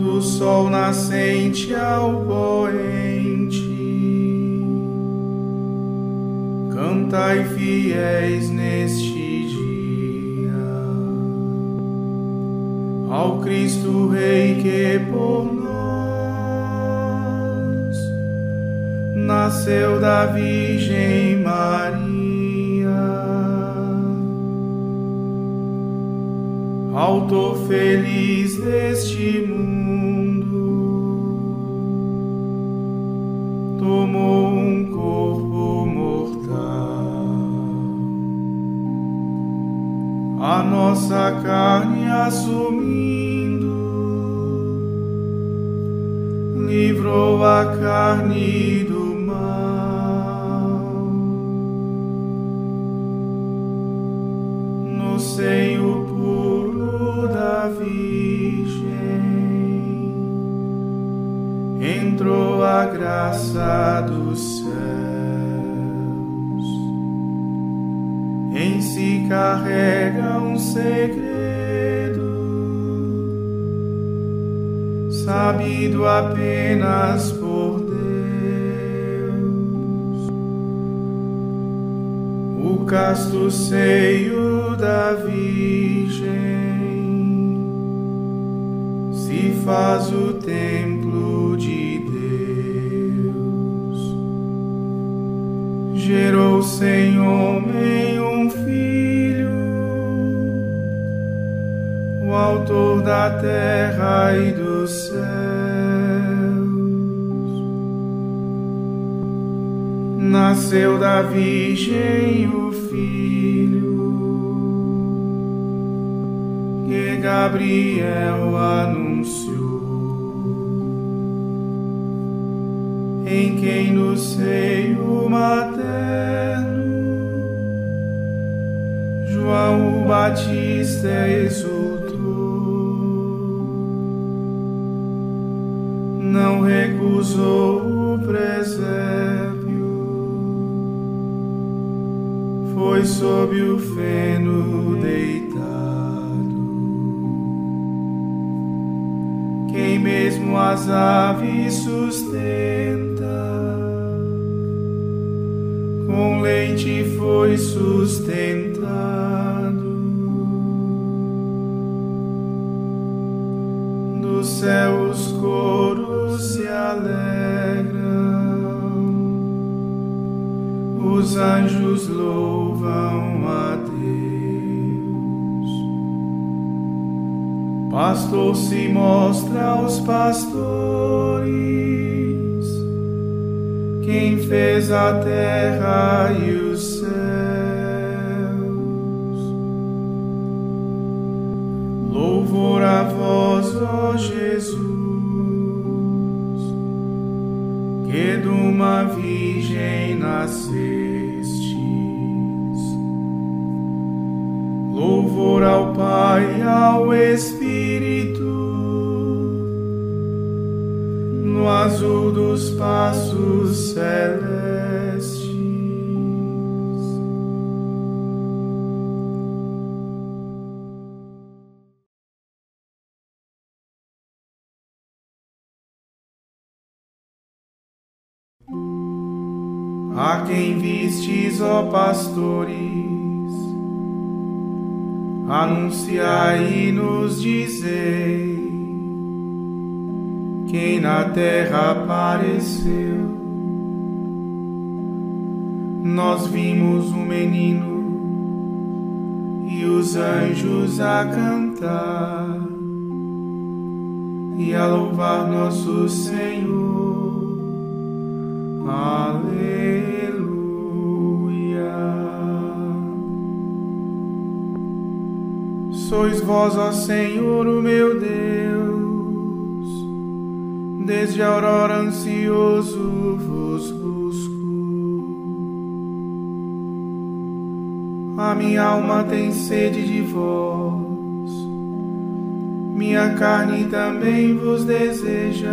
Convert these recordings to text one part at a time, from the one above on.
Do sol nascente ao poente. Cantai fiéis neste dia ao Cristo Rei que por nós nasceu da Virgem Maria. Autor feliz deste mundo, tomou um corpo mortal, a nossa carne assumindo, livrou a carne do mal. No seio Virgem entrou a graça dos céus. Em si carrega um segredo, sabido apenas por Deus. O casto seio da Virgem faz o templo de Deus. Gerou sem homem um filho, o autor da terra e dos céus. Nasceu da Virgem o Filho que Gabriel anunciou, em quem no seio materno. João Batista exultou, não recusou o presépio, foi sob o feno deitado. quem mesmo as aves sustenta, com leite foi sustentado. Do céu os coros se alegram, os anjos louvam a Deus. Pastor se mostra aos pastores, quem fez a terra e os céus. Louvor a vós, ó Jesus, que de uma virgem nascestes. Louvor ao Pai e ao Espírito, dos passos celestes. A quem vistes, ó pastores, anunciai e nos dizei quem na terra apareceu. Nós vimos um menino e os anjos a cantar e a louvar nosso Senhor. Aleluia. Sois vós, ó Senhor, o meu Deus desde a aurora ansioso vos busco. A minha alma tem sede de vós, minha carne também vos deseja,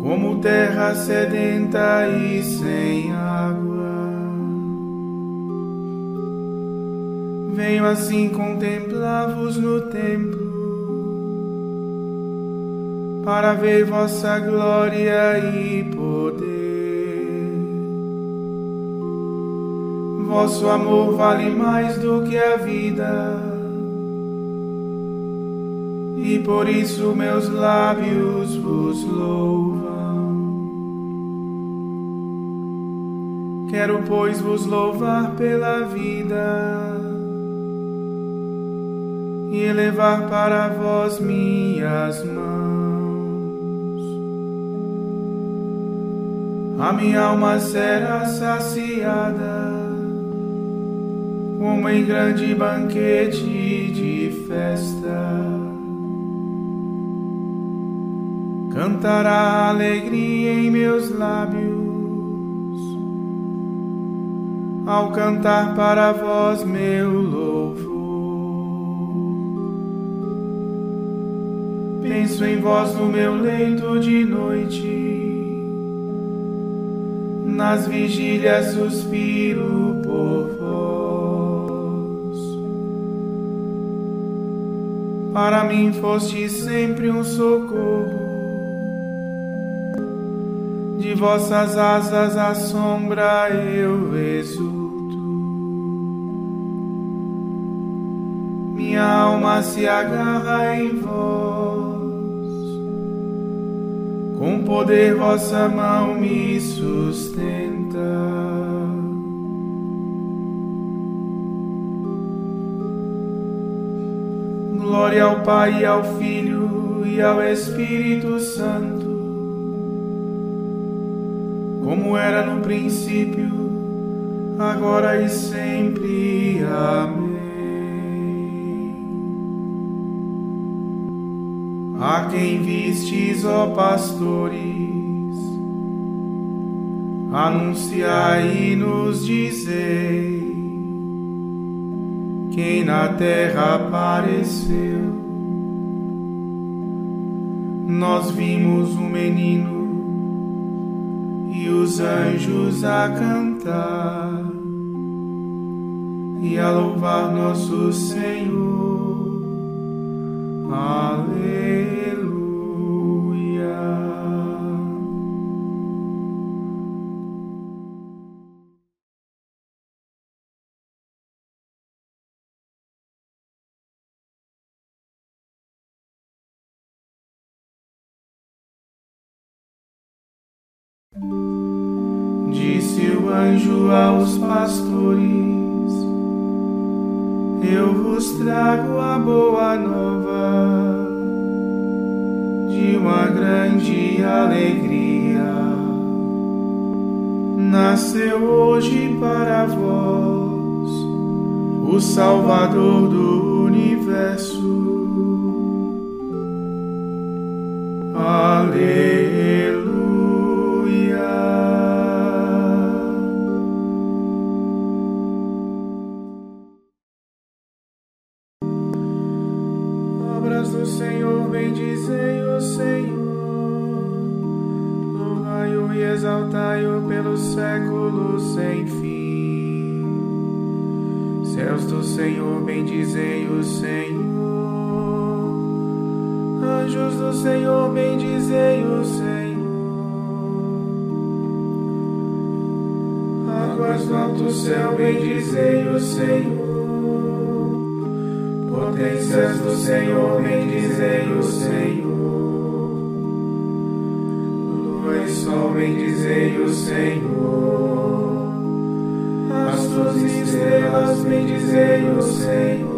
como terra sedenta e sem água. Venho assim contemplar-vos no templo, para ver vossa glória e poder. Vosso amor vale mais do que a vida, e por isso meus lábios vos louvam. Quero, pois, vos louvar pela vida e elevar para vós minhas mãos. A minha alma será saciada, como em grande banquete de festa. Cantará alegria em meus lábios, ao cantar para vós meu louvor. Penso em vós no meu leito de noite, nas vigílias suspiro por vós. Para mim foste sempre um socorro, de vossas asas a sombra eu exulto. Minha alma se agarra em vós com poder vossa mão me sustenta. Glória ao Pai, ao Filho e ao Espírito Santo, como era no princípio, agora e sempre. Amém. A quem vistes, ó pastores, anunciai e nos dizei quem na terra apareceu. Nós vimos um menino e os anjos a cantar e a louvar nosso Senhor. Aleluia. Disse o anjo aos pastores eu vos trago a boa nova de uma grande alegria. Nasceu hoje para vós o Salvador do universo. Aleluia. Bendizei o Senhor. Potências do Senhor, bendizei o Senhor sol, bendizei o Senhor. Astros e estrelas, bendizei o Senhor.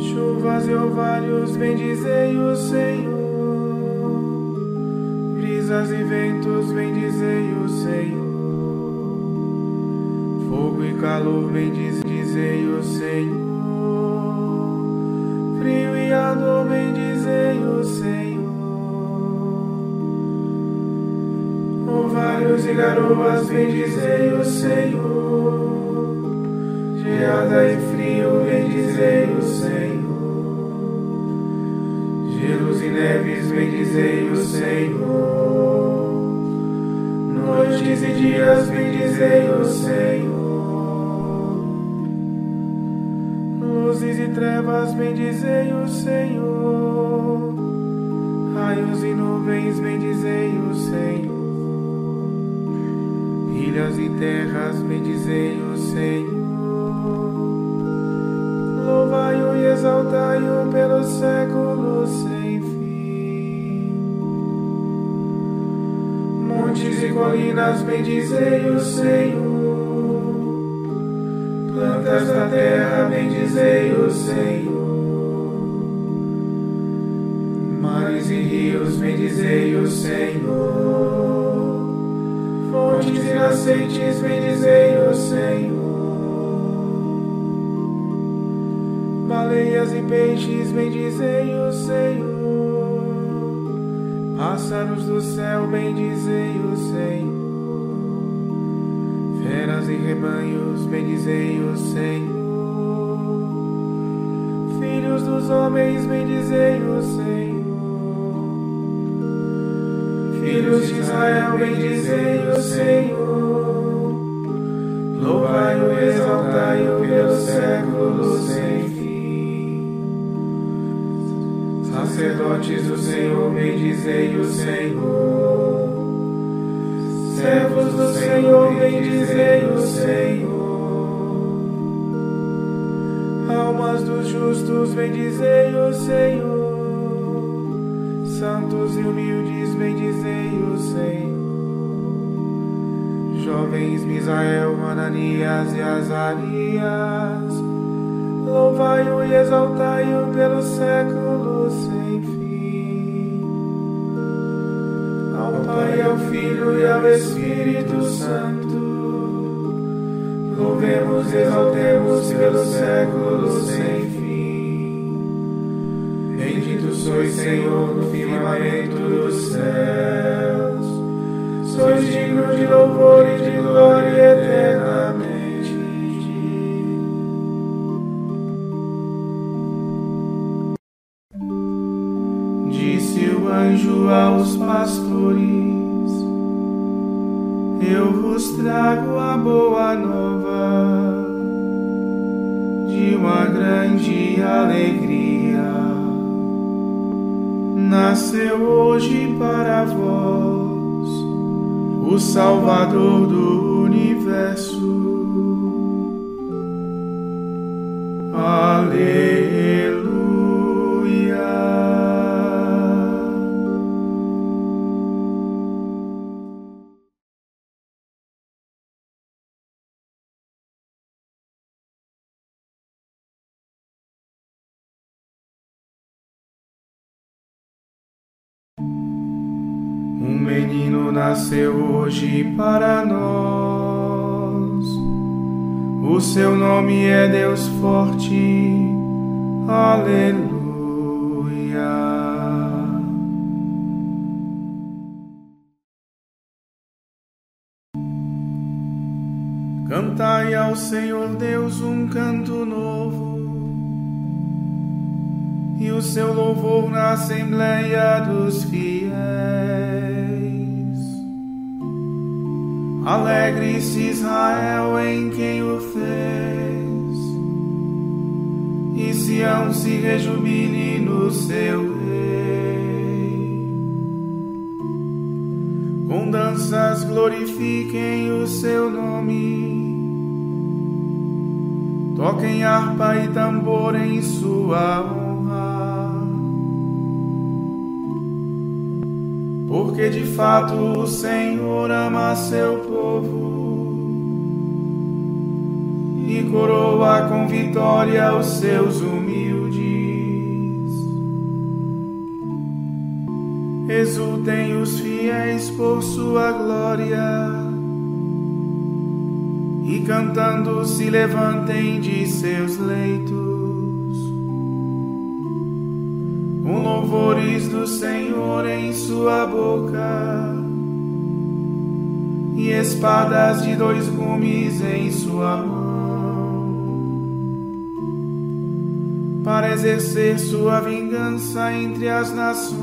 Chuvas e orvalhos, bendizei o Senhor. Brisas e ventos, bendizei o Senhor. Fogo e calor, bendizei o Senhor. Frio e a dor, bendizei o Senhor. Ovários e garoas, bendizei o Senhor. Geada e frio, bendizei o Senhor. Gelos e neves, bendizei o Senhor. Noites e dias, bendizei o Senhor. Luzes e trevas, bendizei o Senhor. Raios e nuvens, bendizei o Senhor. Ilhas e terras, bendizei o Senhor. Louvai-o e exaltai-o pelos séculos sem fim. Montes e colinas, bendizei o Senhor. Plantas da terra, bendizei o Senhor. Mares e rios, bendizei o Senhor. Fontes e nascentes, bendizei o Senhor. baleias e peixes, bendizei o Senhor. Pássaros do céu, bendizei o Senhor. Feras e rebanhos, bendizei o Senhor. Filhos dos homens, bendizei o Senhor. Filhos de Israel, bendizei o Senhor. Louvai-o exaltai-o pelos séculos sem fim. Sacerdotes do Senhor, bendizei o Senhor. Bendizei o Senhor. Almas dos justos, bendizei o Senhor. Santos e humildes, bendizei o Senhor. Jovens Misael, Ananias e Azarias louvai-o e exaltai-o pelos séculos sem fim. Ao Pai, ao Filho e ao Espírito Santo, louvemos e exaltemos pelos séculos sem fim. Bendito sois, Senhor, no firmamento dos céus, sois digno de louvor e de glória eternamente. anjo aos pastores, eu vos trago a boa nova de uma grande alegria. Nasceu hoje para vós o Salvador do universo. Aleluia. Menino nasceu hoje para nós. O seu nome é Deus forte. Aleluia. Cantai ao Senhor Deus um canto novo e o seu louvor na Assembleia dos Fiéis. Alegre-se Israel em quem o fez, e Sião se rejubile no seu rei. Com danças glorifiquem o seu nome, toquem harpa e tambor em sua honra. Porque de fato o Senhor ama seu povo e coroa com vitória os seus humildes. Exultem os fiéis por sua glória e cantando se levantem de seus leitos louvores do Senhor em sua boca e espadas de dois gumes em sua mão, para exercer sua vingança entre as nações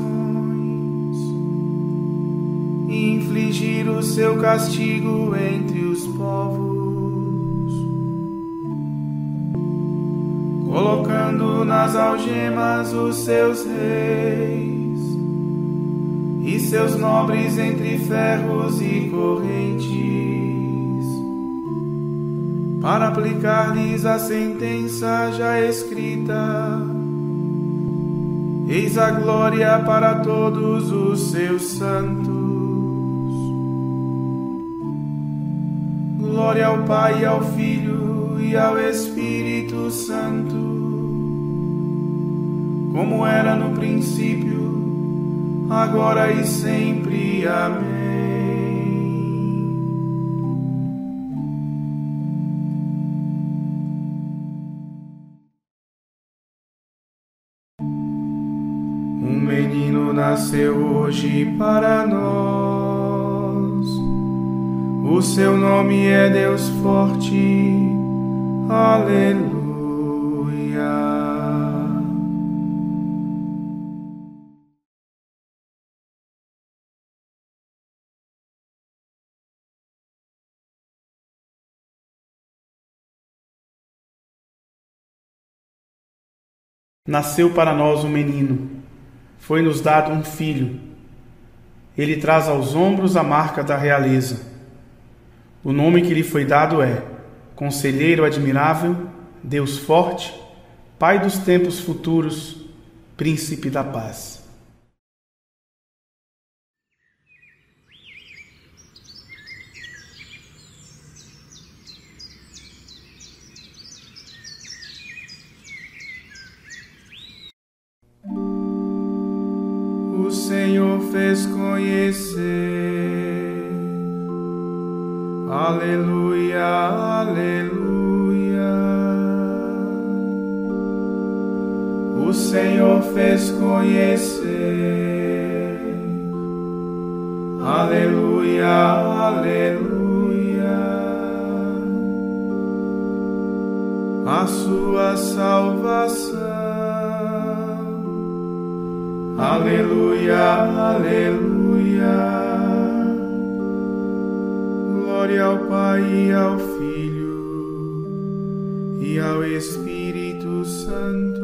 e infligir o seu castigo entre os povos. Nas algemas os seus reis e seus nobres entre ferros e correntes, para aplicar-lhes a sentença já escrita. Eis a glória para todos os seus santos. Glória ao Pai, ao Filho e ao Espírito Santo, como era no princípio, agora e sempre. Amém. Um menino nasceu hoje para nós. O seu nome é Deus Forte. Aleluia. Nasceu para nós um menino, foi-nos dado um filho. Ele traz aos ombros a marca da realeza. O nome que lhe foi dado é Conselheiro Admirável, Deus Forte, Pai dos tempos futuros, Príncipe da Paz. o Senhor fez conhecer. Aleluia, aleluia. O Senhor fez conhecer. Aleluia, aleluia. A sua salvação. Aleluia, aleluia. Glória ao Pai e ao Filho e ao Espírito Santo.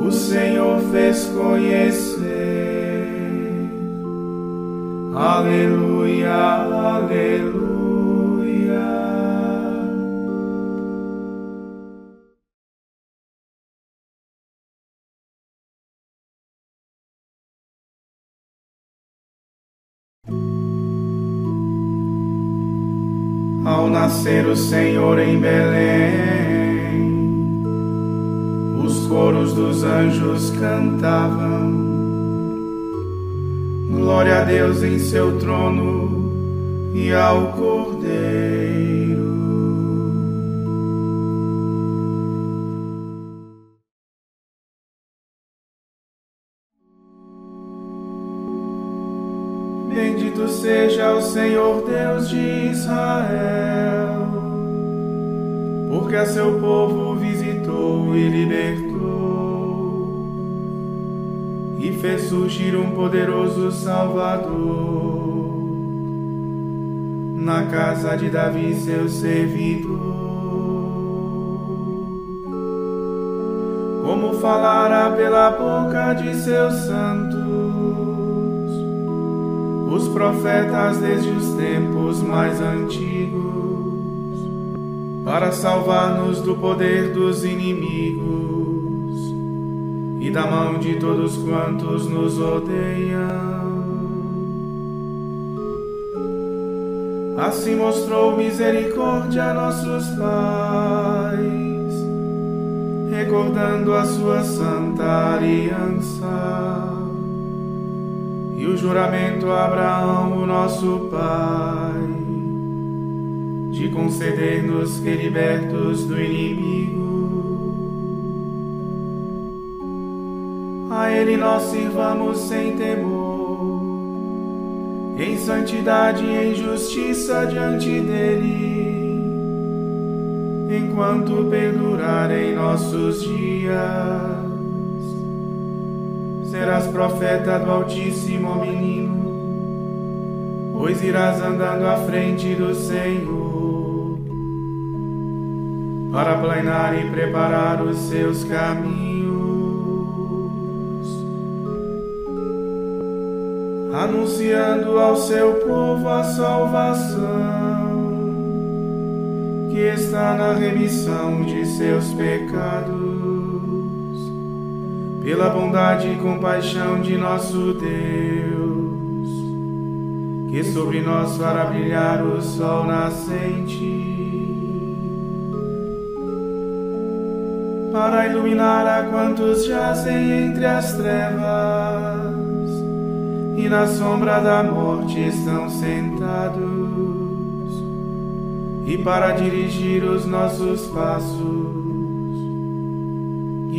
O Senhor fez conhecer. Aleluia, aleluia. Ao nascer o Senhor em Belém. Os coros dos anjos cantavam, Glória a Deus em seu trono e ao Cordeiro. Senhor Deus de Israel, porque a seu povo visitou e libertou, e fez surgir um poderoso Salvador na casa de Davi, seu servidor. Como falara pela boca de seus santos os profetas desde os tempos mais antigos, para salvar-nos do poder dos inimigos e da mão de todos quantos nos odeiam. Assim mostrou misericórdia a nossos pais, recordando a sua santa aliança e o juramento a Abraão, o nosso pai, de conceder-nos que, libertos do inimigo, a Ele nós sirvamos sem temor, em santidade e em justiça diante dEle, enquanto perdurarem nossos dias. Serás profeta do Altíssimo, menino pois irás andando à frente do Senhor para planear e preparar os seus caminhos, anunciando ao seu povo a salvação que está na remissão de seus pecados, pela bondade e compaixão de nosso Deus que sobre nós fará brilhar o sol nascente, para iluminar a quantos jazem entre as trevas e na sombra da morte estão sentados, e para dirigir os nossos passos,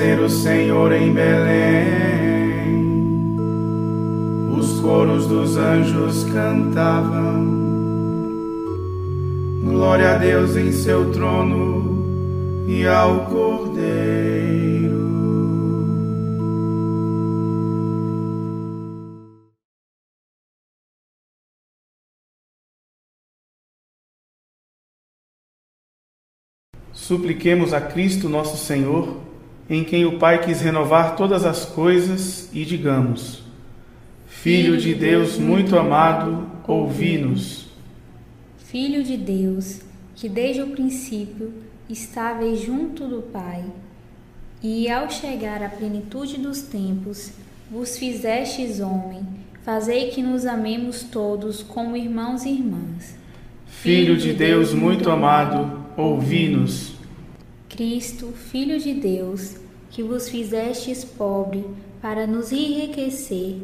Nascer o Senhor em Belém. Os coros dos anjos cantavam, glória a Deus em seu trono e ao Cordeiro. Supliquemos a Cristo nosso Senhor em quem o Pai quis renovar todas as coisas, e digamos: Filho de Deus muito amado, ouvi-nos. Filho de Deus, que desde o princípio estáveis junto do Pai, e ao chegar à plenitude dos tempos, vos fizestes homem, fazei que nos amemos todos como irmãos e irmãs. Filho de Deus muito amado, ouvi-nos. Cristo, Filho de Deus, que vos fizestes pobre para nos enriquecer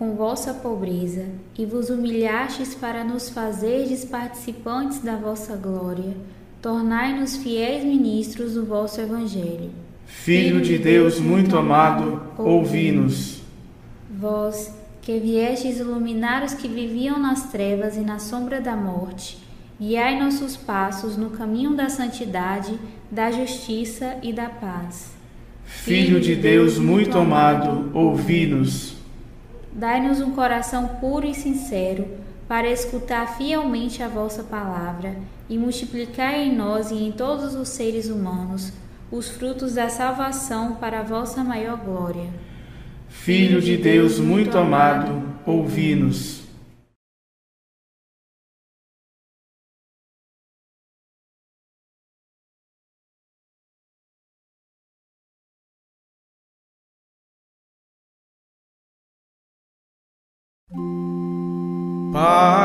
com vossa pobreza, e vos humilhastes para nos fazerdes participantes da vossa glória, tornai-nos fiéis ministros do vosso Evangelho. Filho de Deus muito amado, ouvi-nos. Vós, que viestes iluminar os que viviam nas trevas e na sombra da morte, guiai nossos passos no caminho da santidade, da justiça e da paz. Filho de Deus muito amado, ouvi-nos. Dai-nos um coração puro e sincero para escutar fielmente a vossa palavra e multiplicar em nós e em todos os seres humanos os frutos da salvação para a vossa maior glória. Filho de Deus muito amado, ouvi-nos.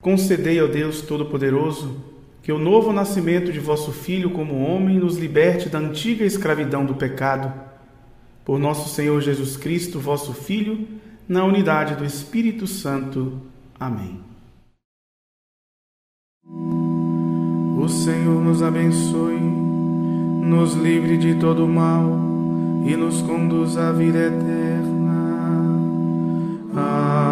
Concedei ao Deus Todo-Poderoso que o novo nascimento de vosso Filho como homem nos liberte da antiga escravidão do pecado. Por nosso Senhor Jesus Cristo, vosso Filho, na unidade do Espírito Santo. Amém. O Senhor nos abençoe, nos livre de todo mal e nos conduz à vida eterna. Amém.